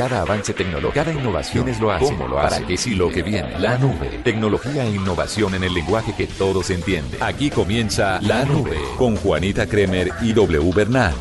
Cada avance tecnológico, cada innovación es lo hace. ¿Cómo lo hace? ¿Para qué sí lo que viene? La nube. Tecnología e innovación en el lenguaje que todos entienden. Aquí comienza La Nube con Juanita Kremer y W Bernal.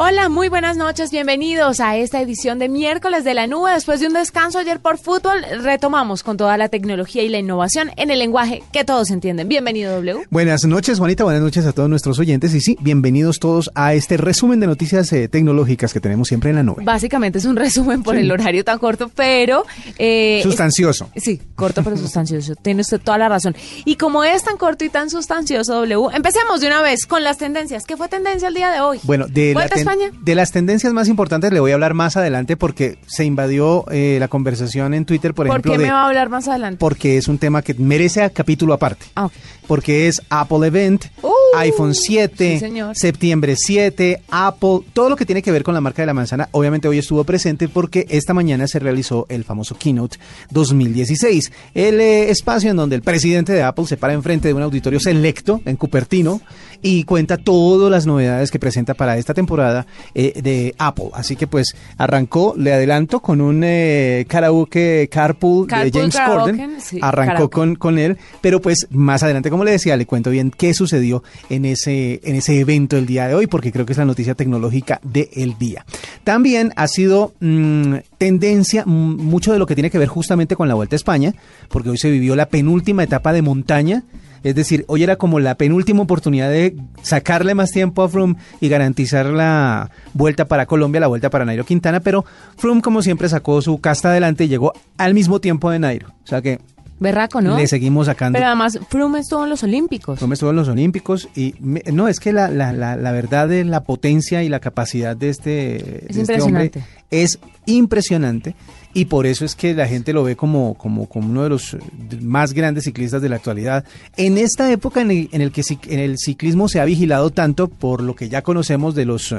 Hola, muy buenas noches, bienvenidos a esta edición de miércoles de la nube. Después de un descanso ayer por fútbol, retomamos con toda la tecnología y la innovación en el lenguaje que todos entienden. Bienvenido, W. Buenas noches, Juanita, buenas noches a todos nuestros oyentes y sí, bienvenidos todos a este resumen de noticias eh, tecnológicas que tenemos siempre en la nube. Básicamente es un resumen por el horario tan corto, pero... Eh, sustancioso. sí, corto pero sustancioso, tiene usted toda la razón. Y como es tan corto y tan sustancioso, W, empecemos de una vez con las tendencias. ¿Qué fue tendencia el día de hoy? Bueno, de la de las tendencias más importantes le voy a hablar más adelante porque se invadió eh, la conversación en Twitter, por, ejemplo. ¿Por qué me va a hablar más adelante? Porque es un tema que merece capítulo aparte. Ah, porque es Apple Event, uh, iPhone 7, septiembre 7, Apple, todo lo que tiene que ver con la marca de la manzana. Obviamente hoy estuvo presente porque esta mañana se realizó el famoso Keynote 2016, el eh, espacio en donde el presidente de Apple se para enfrente de un auditorio selecto en Cupertino y cuenta todas las novedades que presenta para esta temporada eh, de Apple. Así que pues arrancó, le adelanto, con un eh, karaoke carpool, de James Corden. arrancó con, con él, pero pues más adelante, como le decía, le cuento bien qué sucedió en ese, en ese evento el día de hoy, porque creo que es la noticia tecnológica del día. También ha sido mm, tendencia mucho de lo que tiene que ver justamente con la Vuelta a España, porque hoy se vivió la penúltima etapa de montaña es decir, hoy era como la penúltima oportunidad de sacarle más tiempo a Froome y garantizar la vuelta para Colombia, la vuelta para Nairo Quintana, pero Froome como siempre sacó su casta adelante y llegó al mismo tiempo de Nairo. O sea que Berraco, ¿no? Le seguimos sacando. Pero además, Froome estuvo en los Olímpicos. Froome estuvo en los Olímpicos y no, es que la, la, la, verdad de la potencia y la capacidad de este, es este hombre es impresionante y por eso es que la gente lo ve como, como, como uno de los más grandes ciclistas de la actualidad. En esta época en el, que en el ciclismo se ha vigilado tanto por lo que ya conocemos de los,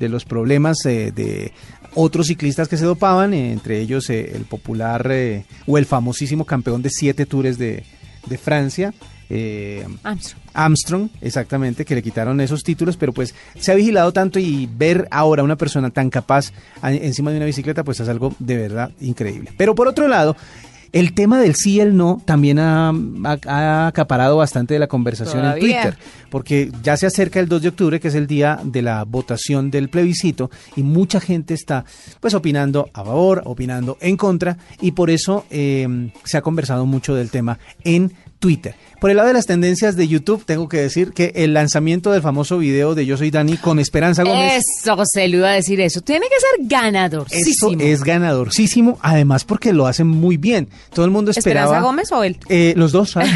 de los problemas eh, de otros ciclistas que se dopaban, entre ellos eh, el popular eh, o el famosísimo campeón de siete tours de, de Francia, eh, Armstrong. Armstrong, exactamente, que le quitaron esos títulos, pero pues se ha vigilado tanto y ver ahora una persona tan capaz encima de una bicicleta, pues es algo de verdad increíble. Pero por otro lado, el tema del sí y el no también ha, acaparado bastante de la conversación en Twitter, porque ya se acerca el 2 de octubre, que es el día de la votación del plebiscito, y mucha gente está pues opinando a favor, opinando en contra, y por eso eh, se ha conversado mucho del tema en Twitter. Por el lado de las tendencias de YouTube, tengo que decir que el lanzamiento del famoso video de Yo Soy Dani con Esperanza Gómez. Eso, se lo iba a decir eso. Tiene que ser ganador. Eso es ganadorísimo, además porque lo hacen muy bien. Todo el mundo esperaba. ¿Esperanza Gómez o él? Eh, los dos, ¿sabes?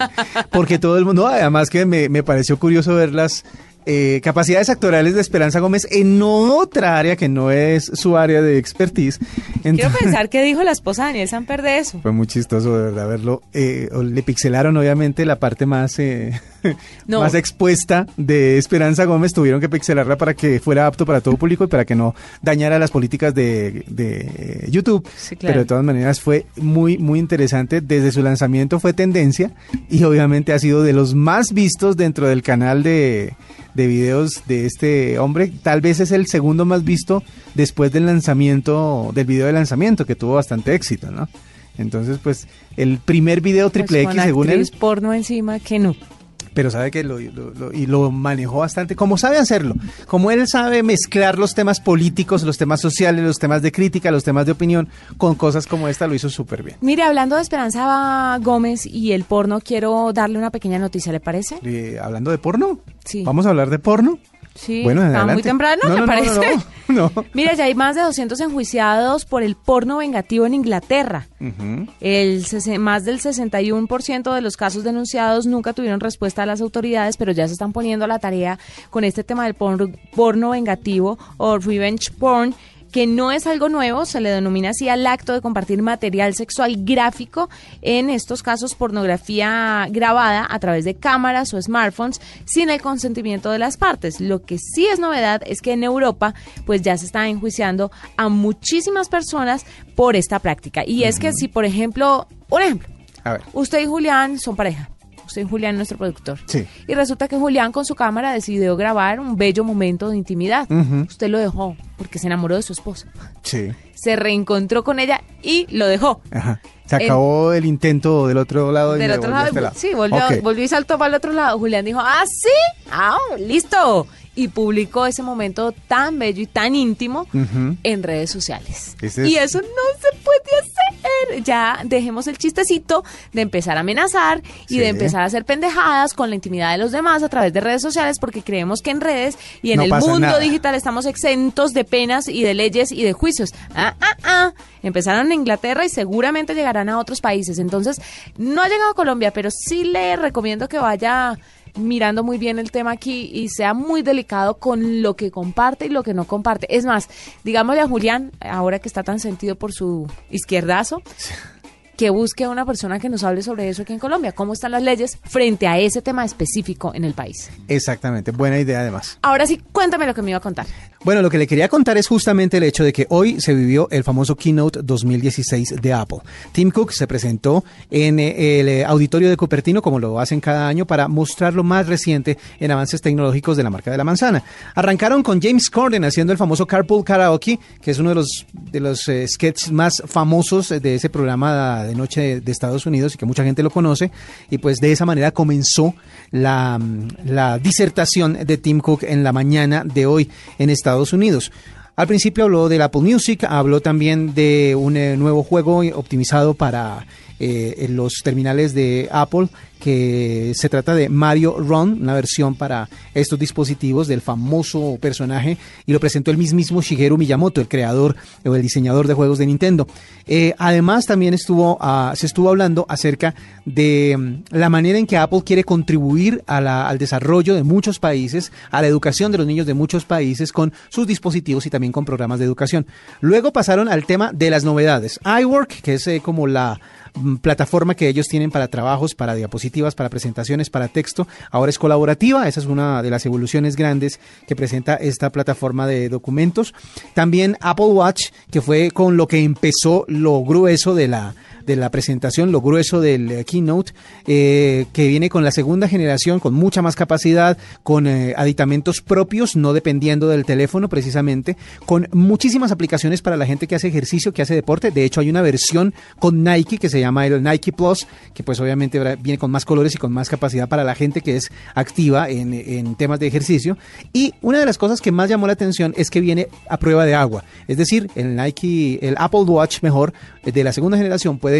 porque todo el mundo, además que me, me pareció curioso verlas eh, capacidades actorales de Esperanza Gómez en otra área que no es su área de expertise. Quiero pensar que dijo la esposa de Daniel Samper de eso. Fue muy chistoso de verdad verlo. Eh, le pixelaron obviamente la parte más, eh, más expuesta de Esperanza Gómez. Tuvieron que pixelarla para que fuera apto para todo público y para que no dañara las políticas de, YouTube. Pero de todas maneras fue muy, muy interesante. Desde su lanzamiento fue tendencia y obviamente ha sido de los más vistos dentro del canal de de videos de este hombre. Tal vez es el segundo más visto después del lanzamiento, del video de lanzamiento, que tuvo bastante éxito, ¿no? Entonces, pues, el primer video pues triple X, según él. porno encima que no pero sabe que lo, y lo manejó bastante, como sabe hacerlo, como él sabe mezclar los temas políticos, los temas sociales, los temas de crítica, los temas de opinión, con cosas como esta, lo hizo súper bien. Mire, hablando de Esperanza Gómez y el porno, quiero darle una pequeña noticia, ¿le parece? Eh, hablando de porno, sí. ¿Vamos a hablar de porno? Sí, bueno, está muy temprano, me parece. No, Mira, ya hay más de 200 enjuiciados por el porno vengativo en Inglaterra. el, más del 61% de los casos denunciados nunca tuvieron respuesta a las autoridades, pero ya se están poniendo a la tarea con este tema del porno, porno vengativo o revenge porn que no es algo nuevo, se le denomina así al acto de compartir material sexual gráfico, en estos casos pornografía grabada a través de cámaras o smartphones sin el consentimiento de las partes. Lo que sí es novedad es que en Europa pues ya se está enjuiciando a muchísimas personas por esta práctica. Y es que si por ejemplo, un ejemplo, usted y Julián son pareja Usted Julián, nuestro productor. Sí. Y resulta que Julián con su cámara decidió grabar un bello momento de intimidad. Usted lo dejó porque se enamoró de su esposa. Sí. Se reencontró con ella y lo dejó. Ajá. Se acabó el, intento del otro lado. Del otro este lado, Sí, volvió, volvió y saltó para el otro lado. Julián dijo, ah, sí, ah, listo y publicó ese momento tan bello y tan íntimo en redes sociales. Y eso no se puede hacer. Ya dejemos el chistecito de empezar a amenazar y de empezar a hacer pendejadas con la intimidad de los demás a través de redes sociales porque creemos que en redes y en el mundo digital estamos exentos de penas y de leyes y de juicios. Ah, ah, ah. Empezaron en Inglaterra y seguramente llegarán a otros países. Entonces, no ha llegado a Colombia, pero sí le recomiendo que vaya mirando muy bien el tema aquí y sea muy delicado con lo que comparte y lo que no comparte. Es más, digámosle a Julián, ahora que está tan sentido por su izquierdazo, que busque a una persona que nos hable sobre eso aquí en Colombia. ¿Cómo están las leyes frente a ese tema específico en el país? Exactamente, buena idea además. Ahora sí, cuéntame lo que me iba a contar. Bueno, lo que le quería contar es justamente el hecho de que hoy se vivió el famoso Keynote 2016 de Apple. Tim Cook se presentó en eh, el eh, auditorio de Cupertino, como lo hacen cada año, para mostrar lo más reciente en avances tecnológicos de la marca de la manzana. Arrancaron con James Corden haciendo el famoso Carpool Karaoke, que es uno de los, de los eh, sketches más famosos de ese programa de noche de, Estados Unidos y que mucha gente lo conoce. Y pues de esa manera comenzó la, la disertación de Tim Cook en la mañana de hoy en Estados Unidos. Al principio habló del Apple Music, habló también de un eh, nuevo juego optimizado para eh, los terminales de Apple que se trata de Mario Run, una versión para estos dispositivos del famoso personaje, y lo presentó el mismísimo Shigeru Miyamoto, el creador o el diseñador de juegos de Nintendo. Eh, además, también estuvo, ah, se estuvo hablando acerca de mm, la manera en que Apple quiere contribuir al desarrollo de muchos países, a la educación de los niños de muchos países con sus dispositivos y también con programas de educación. Luego pasaron al tema de las novedades. iWork, que es eh, como la plataforma que ellos tienen para trabajos, para diapositivas, para presentaciones, para texto. Ahora es colaborativa, esa es una de las evoluciones grandes que presenta esta plataforma de documentos. También Apple Watch, que fue con lo que empezó lo grueso de la de la presentación, lo grueso del eh, keynote, eh, que viene con la segunda generación, con mucha más capacidad, con eh, aditamentos propios, no dependiendo del teléfono precisamente, con muchísimas aplicaciones para la gente que hace ejercicio, que hace deporte. De hecho, hay una versión con Nike que se llama el Nike Plus, que pues obviamente viene con más colores y con más capacidad para la gente que es activa en, en temas de ejercicio. Y una de las cosas que más llamó la atención es que viene a prueba de agua. Es decir, el Nike, el Apple Watch mejor de la segunda generación puede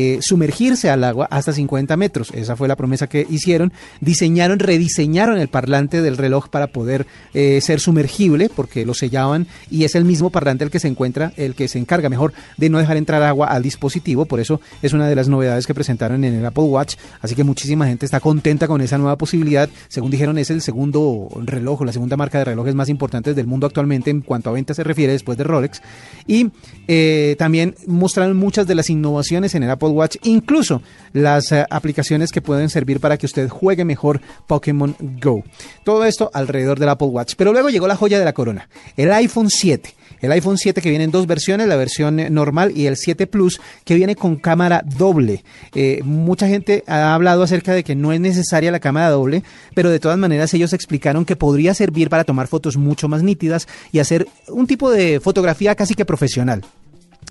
eh, sumergirse al agua hasta 50 metros. Esa fue la promesa que hicieron. Diseñaron, rediseñaron el parlante del reloj para poder eh, ser sumergible, porque lo sellaban y es el mismo parlante el que se encuentra, el que se encarga mejor de no dejar entrar agua al dispositivo. Por eso es una de las novedades que presentaron en el Apple Watch. Así que muchísima gente está contenta con esa nueva posibilidad. Según dijeron, es el segundo reloj, la segunda marca de relojes más importantes del mundo actualmente en cuanto a ventas se refiere después de Rolex. Y eh, también mostraron muchas de las innovaciones en el Apple Watch, incluso las eh, aplicaciones que pueden servir para que usted juegue mejor Pokémon Go. Todo esto alrededor del Apple Watch. Pero luego llegó la joya de la corona, el iPhone 7. El iPhone 7 que viene en dos versiones, la versión eh, normal y el 7 Plus que viene con cámara doble. Eh, mucha gente ha hablado acerca de que no es necesaria la cámara doble, pero de todas maneras ellos explicaron que podría servir para tomar fotos mucho más nítidas y hacer un tipo de fotografía casi que profesional.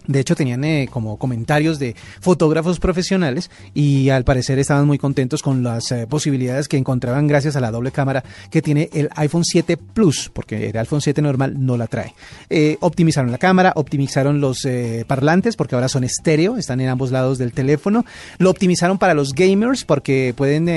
De hecho, tenían eh, como comentarios de fotógrafos profesionales y al parecer estaban muy contentos con las eh, posibilidades que encontraban gracias a la doble cámara que tiene el iPhone 7 Plus, porque el iPhone 7 normal no la trae. Eh, optimizaron la cámara, optimizaron los parlantes, porque ahora son estéreo, están en ambos lados del teléfono. Lo optimizaron para los gamers, porque pueden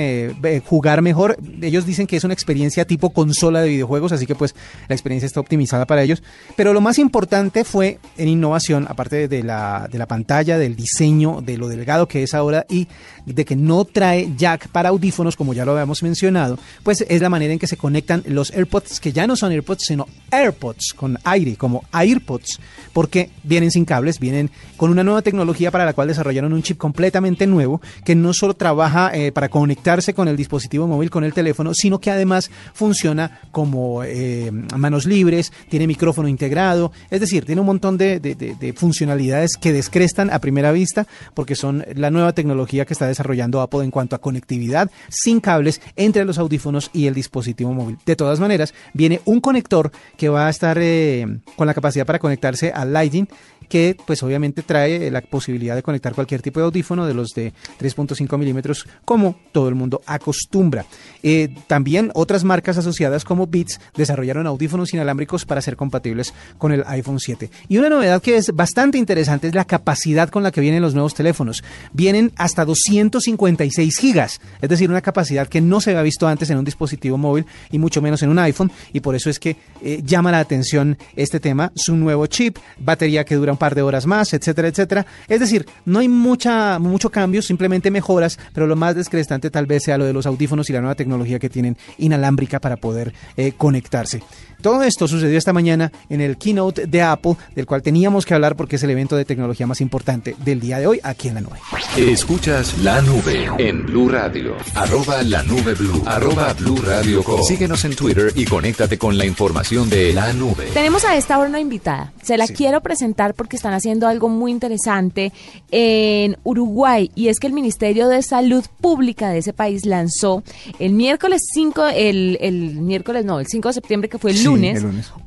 jugar mejor. Ellos dicen que es una experiencia tipo consola de videojuegos, así que pues la experiencia está optimizada para ellos. Pero lo más importante fue en innovación, aparte de de, la, de la pantalla, del diseño, de lo delgado que es ahora y de que no trae jack para audífonos, como ya lo habíamos mencionado, pues es la manera en que se conectan los AirPods, que ya no son AirPods, sino AirPods con aire, como AirPods, porque vienen sin cables, vienen con una nueva tecnología para la cual desarrollaron un chip completamente nuevo, que no solo trabaja eh, para conectarse con el dispositivo móvil, con el teléfono, sino que además funciona como eh, manos libres, tiene micrófono integrado, es decir, tiene un montón de, funcionalidades que descrestan a primera vista porque son la nueva tecnología que está desarrollando Apple en cuanto a conectividad sin cables entre los audífonos y el dispositivo móvil. De todas maneras, viene un conector que va a estar eh, con la capacidad para conectarse al Lightning que pues obviamente trae la posibilidad de conectar cualquier tipo de audífono de los de 3.5 milímetros como todo el mundo acostumbra. Eh, también otras marcas asociadas como Beats desarrollaron audífonos inalámbricos para ser compatibles con el iPhone 7. Y una novedad que es bastante interesante es la capacidad con la que vienen los nuevos teléfonos. Vienen hasta 256 gigas, es decir, una capacidad que no se había visto antes en un dispositivo móvil y mucho menos en un iPhone y por eso es que eh, llama la atención este tema, su nuevo chip, batería que dura un par de horas más, etcétera, etcétera. Es decir, no hay mucha, mucho cambio, simplemente mejoras, pero lo más descrestante tal vez sea lo de los audífonos y la nueva tecnología que tienen inalámbrica para poder eh, conectarse. Todo esto sucedió esta mañana en el keynote de Apple, del cual teníamos que hablar porque es el evento de tecnología más importante del día de hoy aquí en la nube. Escuchas la nube en Blue Radio, arroba la nube Blue, arroba Blue Radio Síguenos en Twitter y conéctate con la información de la nube. Tenemos a esta hora una invitada. Se la quiero presentar porque están haciendo algo muy interesante en Uruguay y es que el Ministerio de Salud Pública de ese país lanzó el miércoles 5, el, el miércoles no, el 5 de septiembre que fue el lunes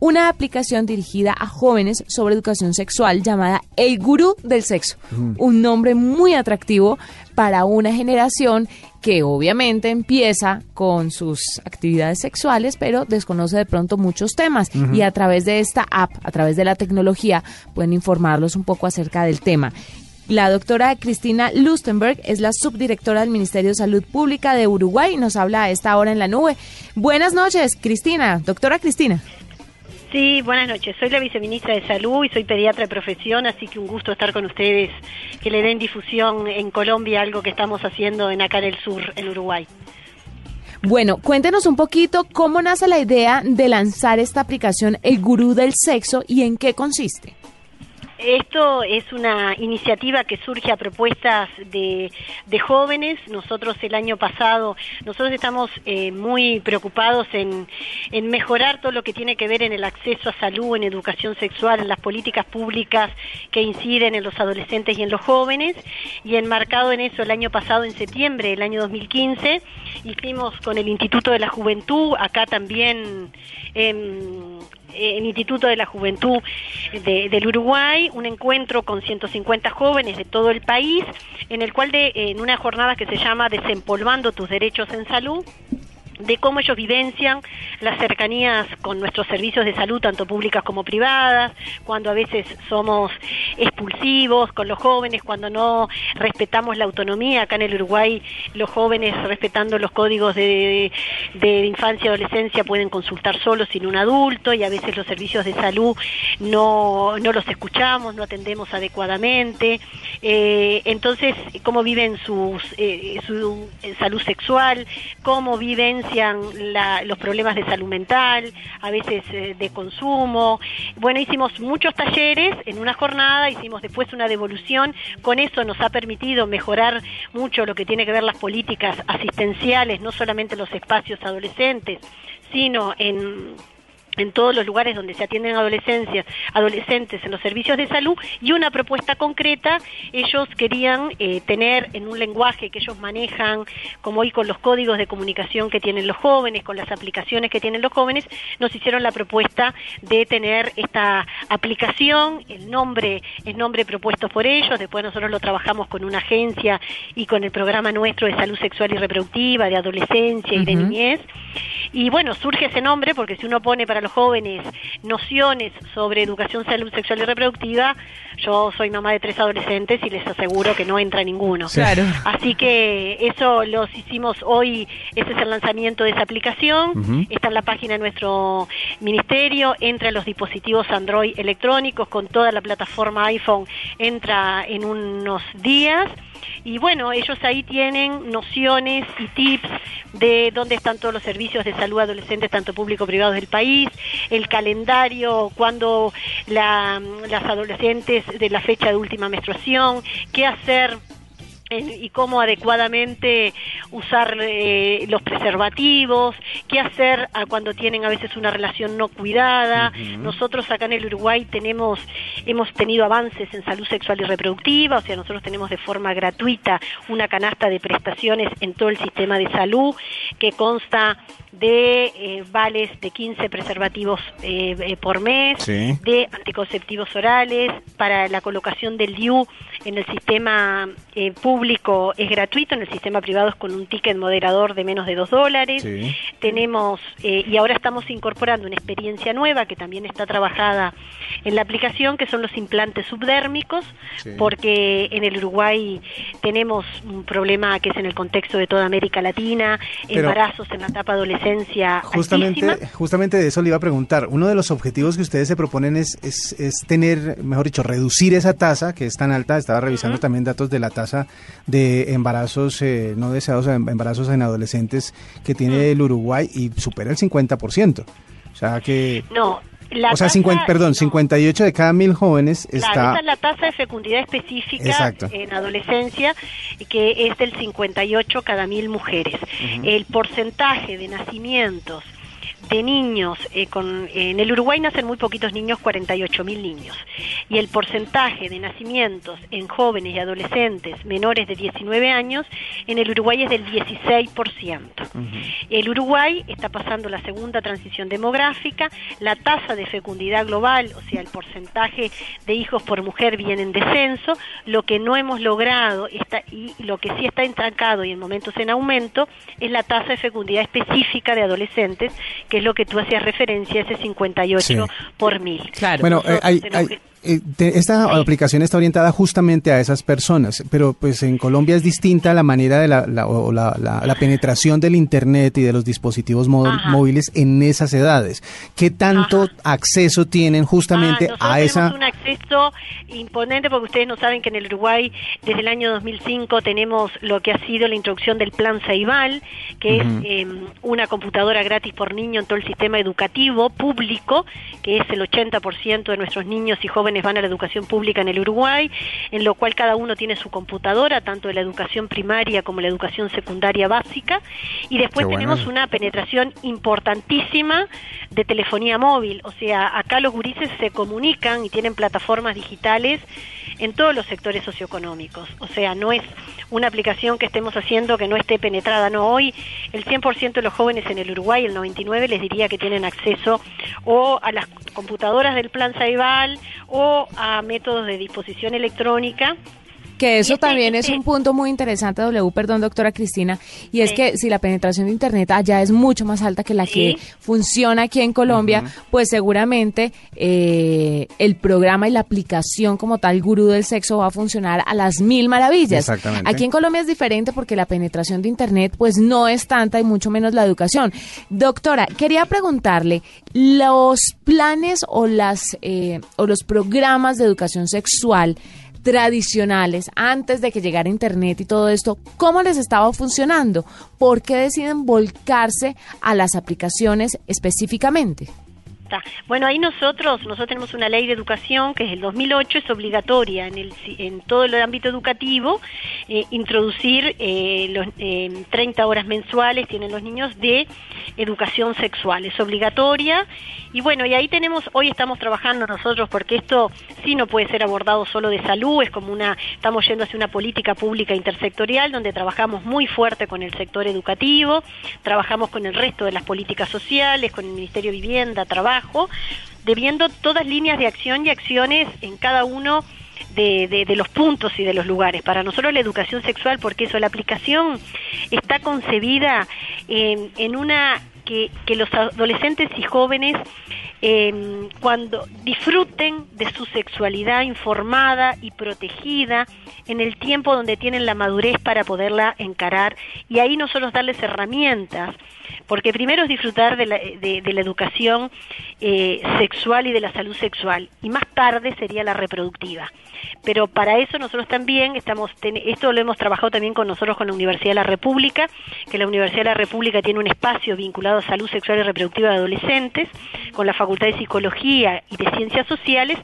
una aplicación dirigida a jóvenes sobre educación sexual llamada El Gurú del Sexo. Un nombre muy atractivo para una generación que obviamente empieza con sus actividades sexuales, pero desconoce de pronto muchos temas. Y a través de esta app, a través de la tecnología, pueden informarlos un poco acerca del tema. La doctora Cristina Lustenberg es la subdirectora del Ministerio de Salud Pública de Uruguay y nos habla a esta hora en la nube. Buenas noches, Cristina. Doctora Cristina. Sí, buenas noches. Soy la viceministra de Salud y soy pediatra de profesión, así que un gusto estar con ustedes, que le den difusión en Colombia algo que estamos haciendo en acá en el sur, en Uruguay. Bueno, cuéntenos un poquito cómo nace la idea de lanzar esta aplicación El Gurú del Sexo y en qué consiste. Esto es una iniciativa que surge a propuestas de, jóvenes. Nosotros el año pasado, nosotros estamos eh, muy preocupados en, mejorar todo lo que tiene que ver en el acceso a salud, en educación sexual, en las políticas públicas que inciden en los adolescentes y en los jóvenes. Y enmarcado en eso el año pasado, en septiembre, el año 2015, hicimos con el Instituto de la Juventud, acá también en el Instituto de la Juventud del Uruguay, un encuentro con 150 jóvenes de todo el país, en el cual de, en una jornada que se llama Desempolvando tus derechos en salud, de cómo ellos vivencian las cercanías con nuestros servicios de salud, tanto públicas como privadas, cuando a veces somos expulsivos con los jóvenes, cuando no respetamos la autonomía. Acá en el Uruguay los jóvenes, respetando los códigos de, de, infancia y adolescencia, pueden consultar solos sin un adulto y a veces los servicios de salud no, no los escuchamos, no atendemos adecuadamente. Eh, entonces, cómo viven sus, eh, su salud sexual, cómo viven los problemas de salud mental, a veces eh, de consumo. Bueno, hicimos muchos talleres en una jornada, hicimos después una devolución, con eso nos ha permitido mejorar mucho lo que tiene que ver las políticas asistenciales, no solamente en los espacios adolescentes, sino en en todos los lugares donde se atienden adolescencias, adolescentes en los servicios de salud y una propuesta concreta, ellos querían eh, tener en un lenguaje que ellos manejan, como hoy con los códigos de comunicación que tienen los jóvenes, con las aplicaciones que tienen los jóvenes, nos hicieron la propuesta de tener esta aplicación, el nombre es nombre propuesto por ellos, después nosotros lo trabajamos con una agencia y con el programa nuestro de salud sexual y reproductiva, de adolescencia y de niñez, y bueno, surge ese nombre porque si uno pone para los jóvenes nociones sobre educación salud sexual y reproductiva, yo soy mamá de tres adolescentes y les aseguro que no entra ninguno. Claro. Así que eso los hicimos hoy, ese es el lanzamiento de esa aplicación, está en la página de nuestro ministerio, entra en los dispositivos Android electrónicos con toda la plataforma iPhone, entra en unos días y bueno, ellos ahí tienen nociones y tips de dónde están todos los servicios de salud adolescentes, tanto público privados del país, el calendario, cuando las adolescentes de la fecha de última menstruación, qué hacer y cómo adecuadamente usar eh, los preservativos, qué hacer cuando tienen a veces una relación no cuidada. Nosotros acá en el Uruguay tenemos hemos tenido avances en salud sexual y reproductiva, o sea, nosotros tenemos de forma gratuita una canasta de prestaciones en todo el sistema de salud que consta de eh, vales de 15 preservativos eh, eh, por mes, de anticonceptivos orales, para la colocación del DIU en el sistema público es gratuito, en el sistema privado es con un ticket moderador de menos de 2 dólares. Tenemos, y ahora estamos incorporando una experiencia nueva que también está trabajada en la aplicación, que son los implantes subdérmicos, porque en el Uruguay tenemos un problema que es en el contexto de toda América Latina, embarazos en la etapa adolescente justamente, Justamente de eso le iba a preguntar. Uno de los objetivos que ustedes se proponen es, es, tener, mejor dicho, reducir esa tasa que es tan alta. Estaba revisando también datos de la tasa de embarazos eh, no deseados, em, embarazos en adolescentes que tiene el Uruguay y supera el 50%. O sea que... No, o sea, 50, perdón, 58 de cada mil jóvenes está... esa es la tasa de fecundidad específica en adolescencia, que es del 58 cada mil mujeres. El porcentaje de nacimientos de niños, eh, con, en el Uruguay nacen muy poquitos niños, 48 mil niños, y el porcentaje de nacimientos en jóvenes y adolescentes menores de 19 años en el Uruguay es del 16%. El Uruguay está pasando la segunda transición demográfica, la tasa de fecundidad global, o sea, el porcentaje de hijos por mujer viene en descenso, lo que no hemos logrado está, y lo que sí está estancado y en momentos en aumento es la tasa de fecundidad específica de adolescentes, que es lo que tú hacías referencia, ese 58 por mil. Claro. Bueno, eh, hay, eh, esta aplicación está orientada justamente a esas personas, pero pues en Colombia es distinta la manera de la, la, penetración del Internet y de los dispositivos móviles en esas edades. ¿Qué tanto acceso tienen justamente ah, a esa... Tenemos un acceso imponente porque ustedes no saben que en el Uruguay desde el año 2005 tenemos lo que ha sido la introducción del Plan Saibal, que es em, una computadora gratis por niño en todo el sistema educativo público, que es el 80% de nuestros niños y jóvenes van a la educación pública en el Uruguay, en lo cual cada uno tiene su computadora, tanto de la educación primaria como la educación secundaria básica, y después tenemos una penetración importantísima de telefonía móvil, o sea, acá los gurises se comunican y tienen plataformas digitales en todos los sectores socioeconómicos. O sea, no es una aplicación que estemos haciendo que no esté penetrada. No, hoy el 100% de los jóvenes en el Uruguay, el 99% les diría que tienen acceso o a las computadoras del plan Saibal o a métodos de disposición electrónica que eso también es un punto muy interesante, W, perdón, doctora Cristina, y es que si la penetración de Internet allá es mucho más alta que la que funciona aquí en Colombia, pues seguramente eh, el programa y la aplicación como tal gurú del sexo va a funcionar a las mil maravillas. Exactamente. Aquí en Colombia es diferente porque la penetración de Internet pues no es tanta y mucho menos la educación. Doctora, quería preguntarle, ¿los planes o, las, eh, o los programas de educación sexual tradicionales antes de que llegara Internet y todo esto, ¿cómo les estaba funcionando? ¿Por qué deciden volcarse a las aplicaciones específicamente? Bueno, ahí nosotros, nosotros tenemos una ley de educación que es el 2008, es obligatoria en, el, en todo el ámbito educativo eh, introducir eh, los, 30 horas mensuales, tienen los niños, de educación sexual. Es obligatoria y bueno, y ahí tenemos, hoy estamos trabajando nosotros porque esto sí no puede ser abordado solo de salud, es como una, estamos yendo hacia una política pública intersectorial donde trabajamos muy fuerte con el sector educativo, trabajamos con el resto de las políticas sociales, con el Ministerio de Vivienda, Trabajo, debiendo todas líneas de acción y acciones en cada uno de, los puntos y de los lugares. Para nosotros la educación sexual, porque eso, la aplicación está concebida en, una que, que, los adolescentes y jóvenes em, cuando disfruten de su sexualidad informada y protegida en el tiempo donde tienen la madurez para poderla encarar y ahí nosotros darles herramientas porque primero es disfrutar de la, educación eh, sexual y de la salud sexual, y más tarde sería la reproductiva. Pero para eso nosotros también estamos, esto lo hemos trabajado también con nosotros con la Universidad de la República, que la Universidad de la República tiene un espacio vinculado a salud sexual y reproductiva de adolescentes, con la Facultad De Psicología y de Ciencias Sociales,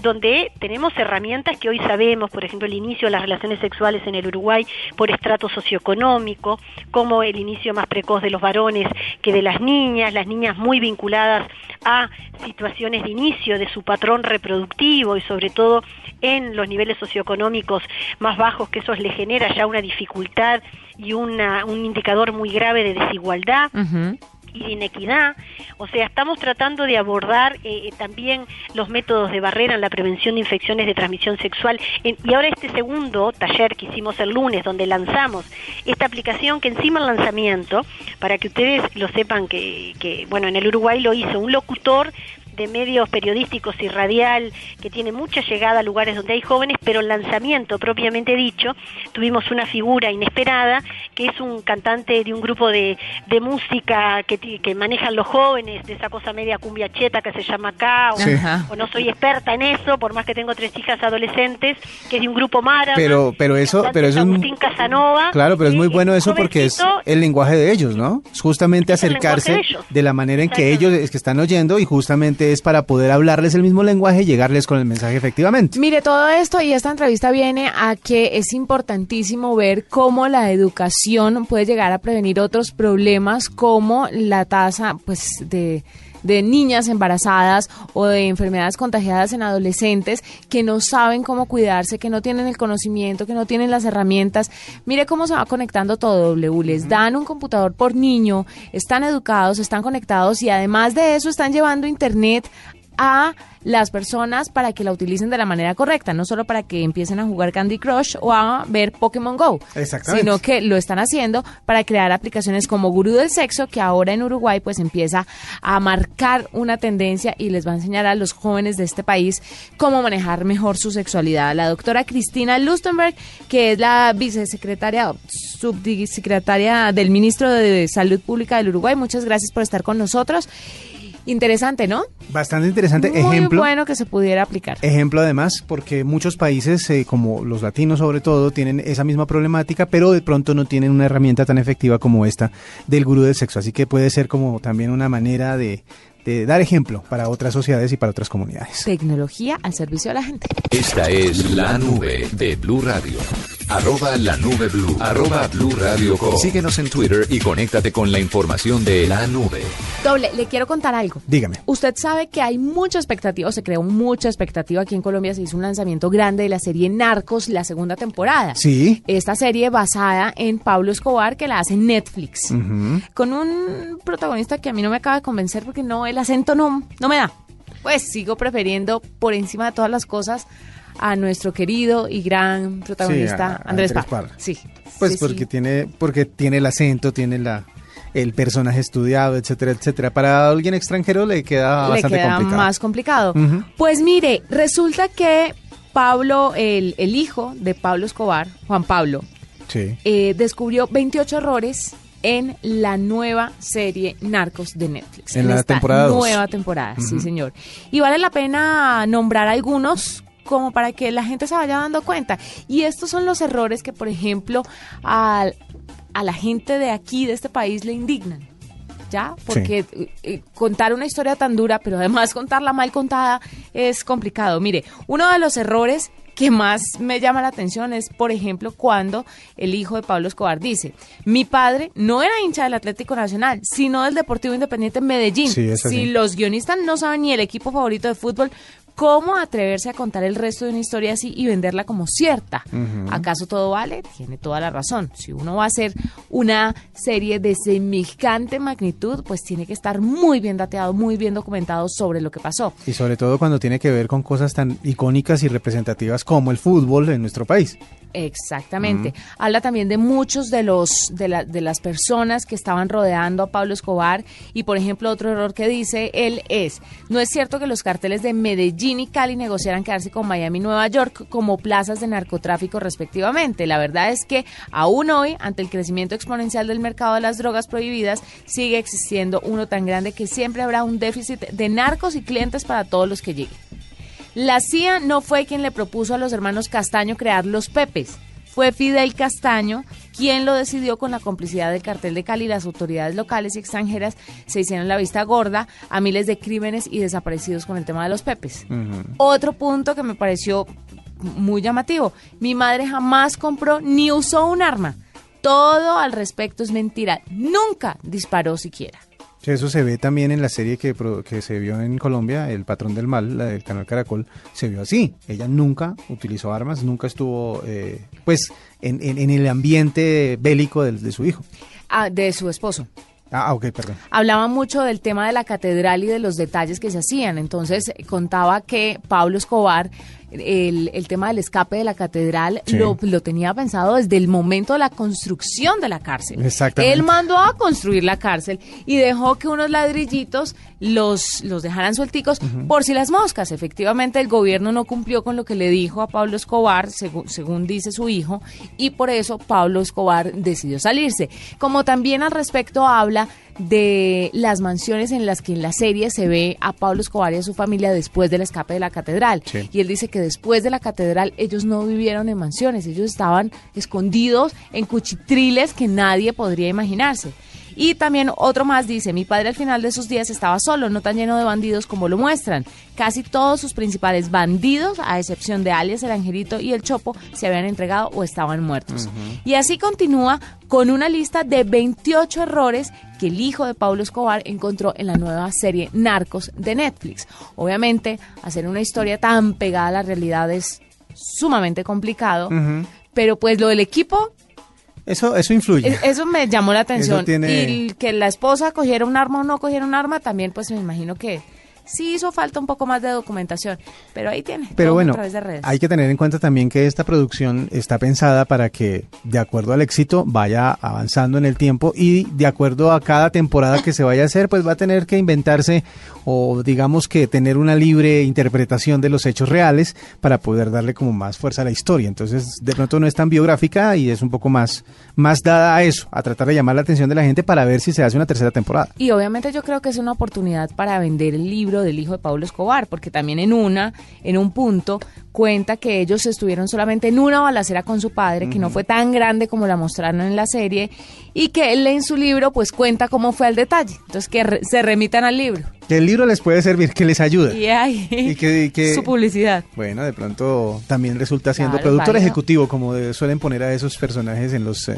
donde tenemos herramientas que hoy sabemos, por ejemplo, el inicio de las relaciones sexuales en el Uruguay por estrato socioeconómico, como el inicio más precoz de los varones que de las niñas, las niñas muy vinculadas a situaciones de inicio de su patrón reproductivo y sobre todo en los niveles socioeconómicos más bajos, que eso les genera ya una dificultad y una, un indicador muy grave de desigualdad y de inequidad. O sea, estamos tratando de abordar eh, también los métodos de barrera en la prevención de infecciones de transmisión sexual. y ahora este segundo taller que hicimos el lunes, donde lanzamos esta aplicación, que encima el lanzamiento, para que ustedes lo sepan que, que bueno, en el Uruguay lo hizo un locutor de medios periodísticos y radial que tiene mucha llegada a lugares donde hay jóvenes, pero el lanzamiento propiamente dicho, tuvimos una figura inesperada que es un cantante de un grupo de, de música que, que manejan los jóvenes, de esa cosa media cumbia cheta que se llama acá, o, no soy experta en eso, por más que tengo tres hijas adolescentes, que es de un grupo Mara. Pero, pero eso, pero es un... Casanova, claro, pero es muy bueno eso porque es el lenguaje de ellos, ¿no? Es justamente acercarse de, la manera en que ellos es que están oyendo y justamente es para poder hablarles el mismo lenguaje y llegarles con el mensaje efectivamente. Mire, todo esto y esta entrevista viene a que es importantísimo ver cómo la educación puede llegar a prevenir otros problemas como la tasa pues de de niñas embarazadas o de enfermedades contagiadas en adolescentes que no saben cómo cuidarse, que no tienen el conocimiento, que no tienen las herramientas. Mire cómo se va conectando todo, W. Les dan un computador por niño, están educados, están conectados y además de eso están llevando Internet a las personas para que la utilicen de la manera correcta, no solo para que empiecen a jugar Candy Crush o a ver Pokémon Go, sino que lo están haciendo para crear aplicaciones como Gurú del Sexo, que ahora en Uruguay pues empieza a marcar una tendencia y les va a enseñar a los jóvenes de este país cómo manejar mejor su sexualidad. La doctora Cristina Lustenberg, que es la vicesecretaria, subsecretaria del ministro de Salud Pública del Uruguay, muchas gracias por estar con nosotros. Interesante, ¿no? Bastante interesante. Muy ejemplo, bueno que se pudiera aplicar. Ejemplo además, porque muchos países, eh, como los latinos sobre todo, tienen esa misma problemática, pero de pronto no tienen una herramienta tan efectiva como esta del gurú del sexo. Así que puede ser como también una manera de, de dar ejemplo para otras sociedades y para otras comunidades. Tecnología al servicio de la gente. Esta es la nube de Blue Radio. Arroba la nube blue. Arroba blue radio Síguenos en Twitter y conéctate con la información de la nube. Doble, le quiero contar algo. Dígame. Usted sabe que hay mucha expectativa, o se creó mucha expectativa aquí en Colombia. Se hizo un lanzamiento grande de la serie Narcos, la segunda temporada. Sí. Esta serie basada en Pablo Escobar, que la hace Netflix. Con un protagonista que a mí no me acaba de convencer porque no, el acento no, no me da. Pues sigo prefiriendo por encima de todas las cosas a nuestro querido y gran protagonista Andrés, Parra. Sí. Pues porque tiene porque tiene el acento, tiene la el personaje estudiado, etcétera, etcétera. Para alguien extranjero le queda le queda más complicado. Pues mire, resulta que Pablo, el, el, hijo de Pablo Escobar, Juan Pablo, eh, descubrió 28 errores en la nueva serie Narcos de Netflix. En, la temporada Nueva temporada, sí, señor. Y vale la pena nombrar algunos como para que la gente se vaya dando cuenta. Y estos son los errores que, por ejemplo, a, a la gente de aquí, de este país, le indignan. ¿Ya? Porque eh, eh, contar una historia tan dura, pero además contarla mal contada, es complicado. Mire, uno de los errores que más me llama la atención es, por ejemplo, cuando el hijo de Pablo Escobar dice, mi padre no era hincha del Atlético Nacional, sino del Deportivo Independiente Medellín. si los guionistas no saben ni el equipo favorito de fútbol, ¿Cómo atreverse a contar el resto de una historia así y venderla como cierta? ¿Acaso todo vale? Tiene toda la razón. Si uno va a hacer una serie de semejante magnitud, pues tiene que estar muy bien dateado, muy bien documentado sobre lo que pasó. Y sobre todo cuando tiene que ver con cosas tan icónicas y representativas como el fútbol en nuestro país. Exactamente. Habla también de muchos de los de, la, de las personas que estaban rodeando a Pablo Escobar y por ejemplo otro error que dice él es no es cierto que los carteles de Medellín y Cali negociaran quedarse con Miami y Nueva York como plazas de narcotráfico respectivamente. La verdad es que aún hoy ante el crecimiento exponencial del mercado de las drogas prohibidas sigue existiendo uno tan grande que siempre habrá un déficit de narcos y clientes para todos los que lleguen. La CIA no fue quien le propuso a los hermanos Castaño crear los Pepes. Fue Fidel Castaño quién lo decidió con la complicidad del cartel de Cali. Las autoridades locales y extranjeras se hicieron la vista gorda a miles de crímenes y desaparecidos con el tema de los pepes. Otro punto que me pareció muy llamativo. Mi madre jamás compró ni usó un arma. Todo al respecto es mentira. Nunca disparó siquiera. Eso se ve también en la serie que, que se vio en Colombia, El Patrón del Mal, la del canal Caracol, se vio así. Ella nunca utilizó armas, nunca estuvo eh, pues en, en, el ambiente bélico de, de su hijo. Ah, de su esposo. Ah, ok, perdón. Hablaba mucho del tema de la catedral y de los detalles que se hacían. Entonces contaba que Pablo Escobar el, el, tema del escape de la catedral lo, lo, tenía pensado desde el momento de la construcción de la cárcel. Exactamente. Él mandó a construir la cárcel y dejó que unos ladrillitos los, los dejaran suelticos por si las moscas. Efectivamente, el gobierno no cumplió con lo que le dijo a Pablo Escobar, según dice su hijo, y por eso Pablo Escobar decidió salirse. Como también al respecto habla de las mansiones en las que en la serie se ve a Pablo Escobar y a su familia después del escape de la catedral. Y él dice que después de la catedral ellos no vivieron en mansiones, ellos estaban escondidos en cuchitriles que nadie podría imaginarse. Y también otro más dice, mi padre al final de sus días estaba solo, no tan lleno de bandidos como lo muestran. Casi todos sus principales bandidos, a excepción de alias el Angelito y el Chopo, se habían entregado o estaban muertos. Y así continúa con una lista de 28 errores que el hijo de Pablo Escobar encontró en la nueva serie Narcos de Netflix. Obviamente, hacer una historia tan pegada a la realidad es sumamente complicado, pero pues lo del equipo eso, eso influye. Eso me llamó la atención. Y que la esposa cogiera un arma o no cogiera un arma, también pues me imagino que sí hizo falta un poco más de documentación, pero ahí tiene. Pero bueno, hay que tener en cuenta también que esta producción está pensada para que, de acuerdo al éxito, vaya avanzando en el tiempo y de acuerdo a cada temporada que se vaya a hacer, pues va a tener que inventarse o digamos que tener una libre interpretación de los hechos reales para poder darle como más fuerza a la historia. Entonces, de pronto no es tan biográfica y es un poco más, más dada a eso, a tratar de llamar la atención de la gente para ver si se hace una tercera temporada. Y obviamente yo creo que es una oportunidad para vender el libro del hijo de Pablo Escobar, porque también en una, en un punto, cuenta que ellos estuvieron solamente en una balacera con su padre, que no fue tan grande como la mostraron en la serie, y que él en su libro pues cuenta cómo fue el detalle. Entonces que se remitan al libro. Que el libro les puede servir, que les ayuda. Y, que, su publicidad. Bueno, de pronto también resulta siendo productor ejecutivo, como suelen poner a esos personajes en los, eh,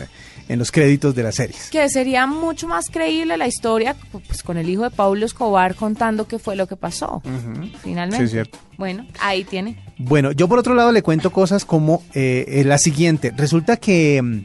en los créditos de las series. Que sería mucho más creíble la historia pues, con el hijo de Pablo Escobar contando qué fue lo que pasó. Finalmente. Sí, cierto. Bueno, ahí tiene. Bueno, yo por otro lado le cuento cosas como eh, eh, la siguiente. Resulta que... Mm,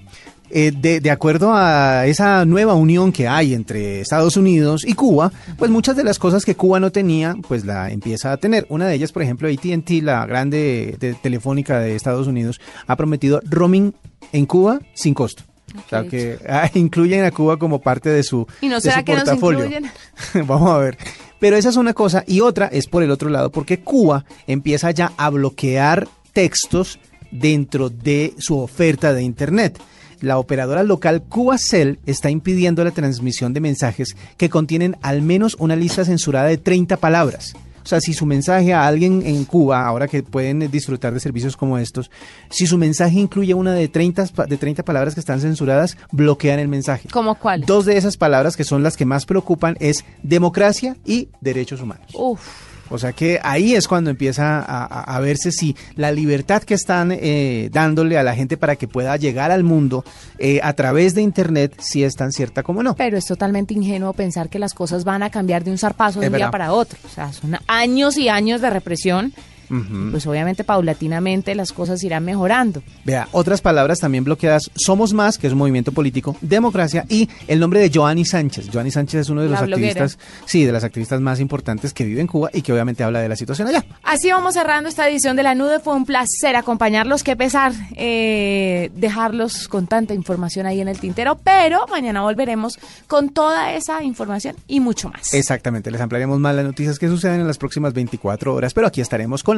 eh, de, de, acuerdo a esa nueva unión que hay entre Estados Unidos y Cuba, pues muchas de las cosas que Cuba no tenía, pues la empieza a tener. Una de ellas, por ejemplo, ATT, la grande telefónica de Estados Unidos, ha prometido roaming en Cuba sin costo. O sea, que ah, incluyen a Cuba como parte de su, ¿Y no será que portafolio. Vamos a ver. Pero esa es una cosa. Y otra es por el otro lado, porque Cuba empieza ya a bloquear textos dentro de su oferta de Internet. La operadora local CubaCell está impidiendo la transmisión de mensajes que contienen al menos una lista censurada de 30 palabras. O sea, si su mensaje a alguien en Cuba, ahora que pueden disfrutar de servicios como estos, si su mensaje incluye una de 30, de 30 palabras que están censuradas, bloquean el mensaje. ¿Cómo cuál? Dos de esas palabras que son las que más preocupan es democracia y derechos humanos. Uf. O sea que ahí es cuando empieza a, verse si la libertad que están eh, dándole a la gente para que pueda llegar al mundo eh, a través de Internet, si es tan cierta como no. Pero es totalmente ingenuo pensar que las cosas van a cambiar de un zarpazo de un día para otro. O sea, son años y años de represión pues obviamente paulatinamente las cosas irán mejorando. Vea, otras palabras también bloqueadas, Somos Más, que es un movimiento político, Democracia y el nombre de Joanny Sánchez. Joanny Sánchez es uno de los activistas, sí, de las activistas más importantes que vive en Cuba y que obviamente habla de la situación allá. Así vamos cerrando esta edición de La Nude, fue un placer acompañarlos, qué pesar eh, dejarlos con tanta información ahí en el tintero, pero mañana volveremos con toda esa información y mucho más. Exactamente, les ampliaremos más las noticias que suceden en las próximas 24 horas, pero aquí estaremos con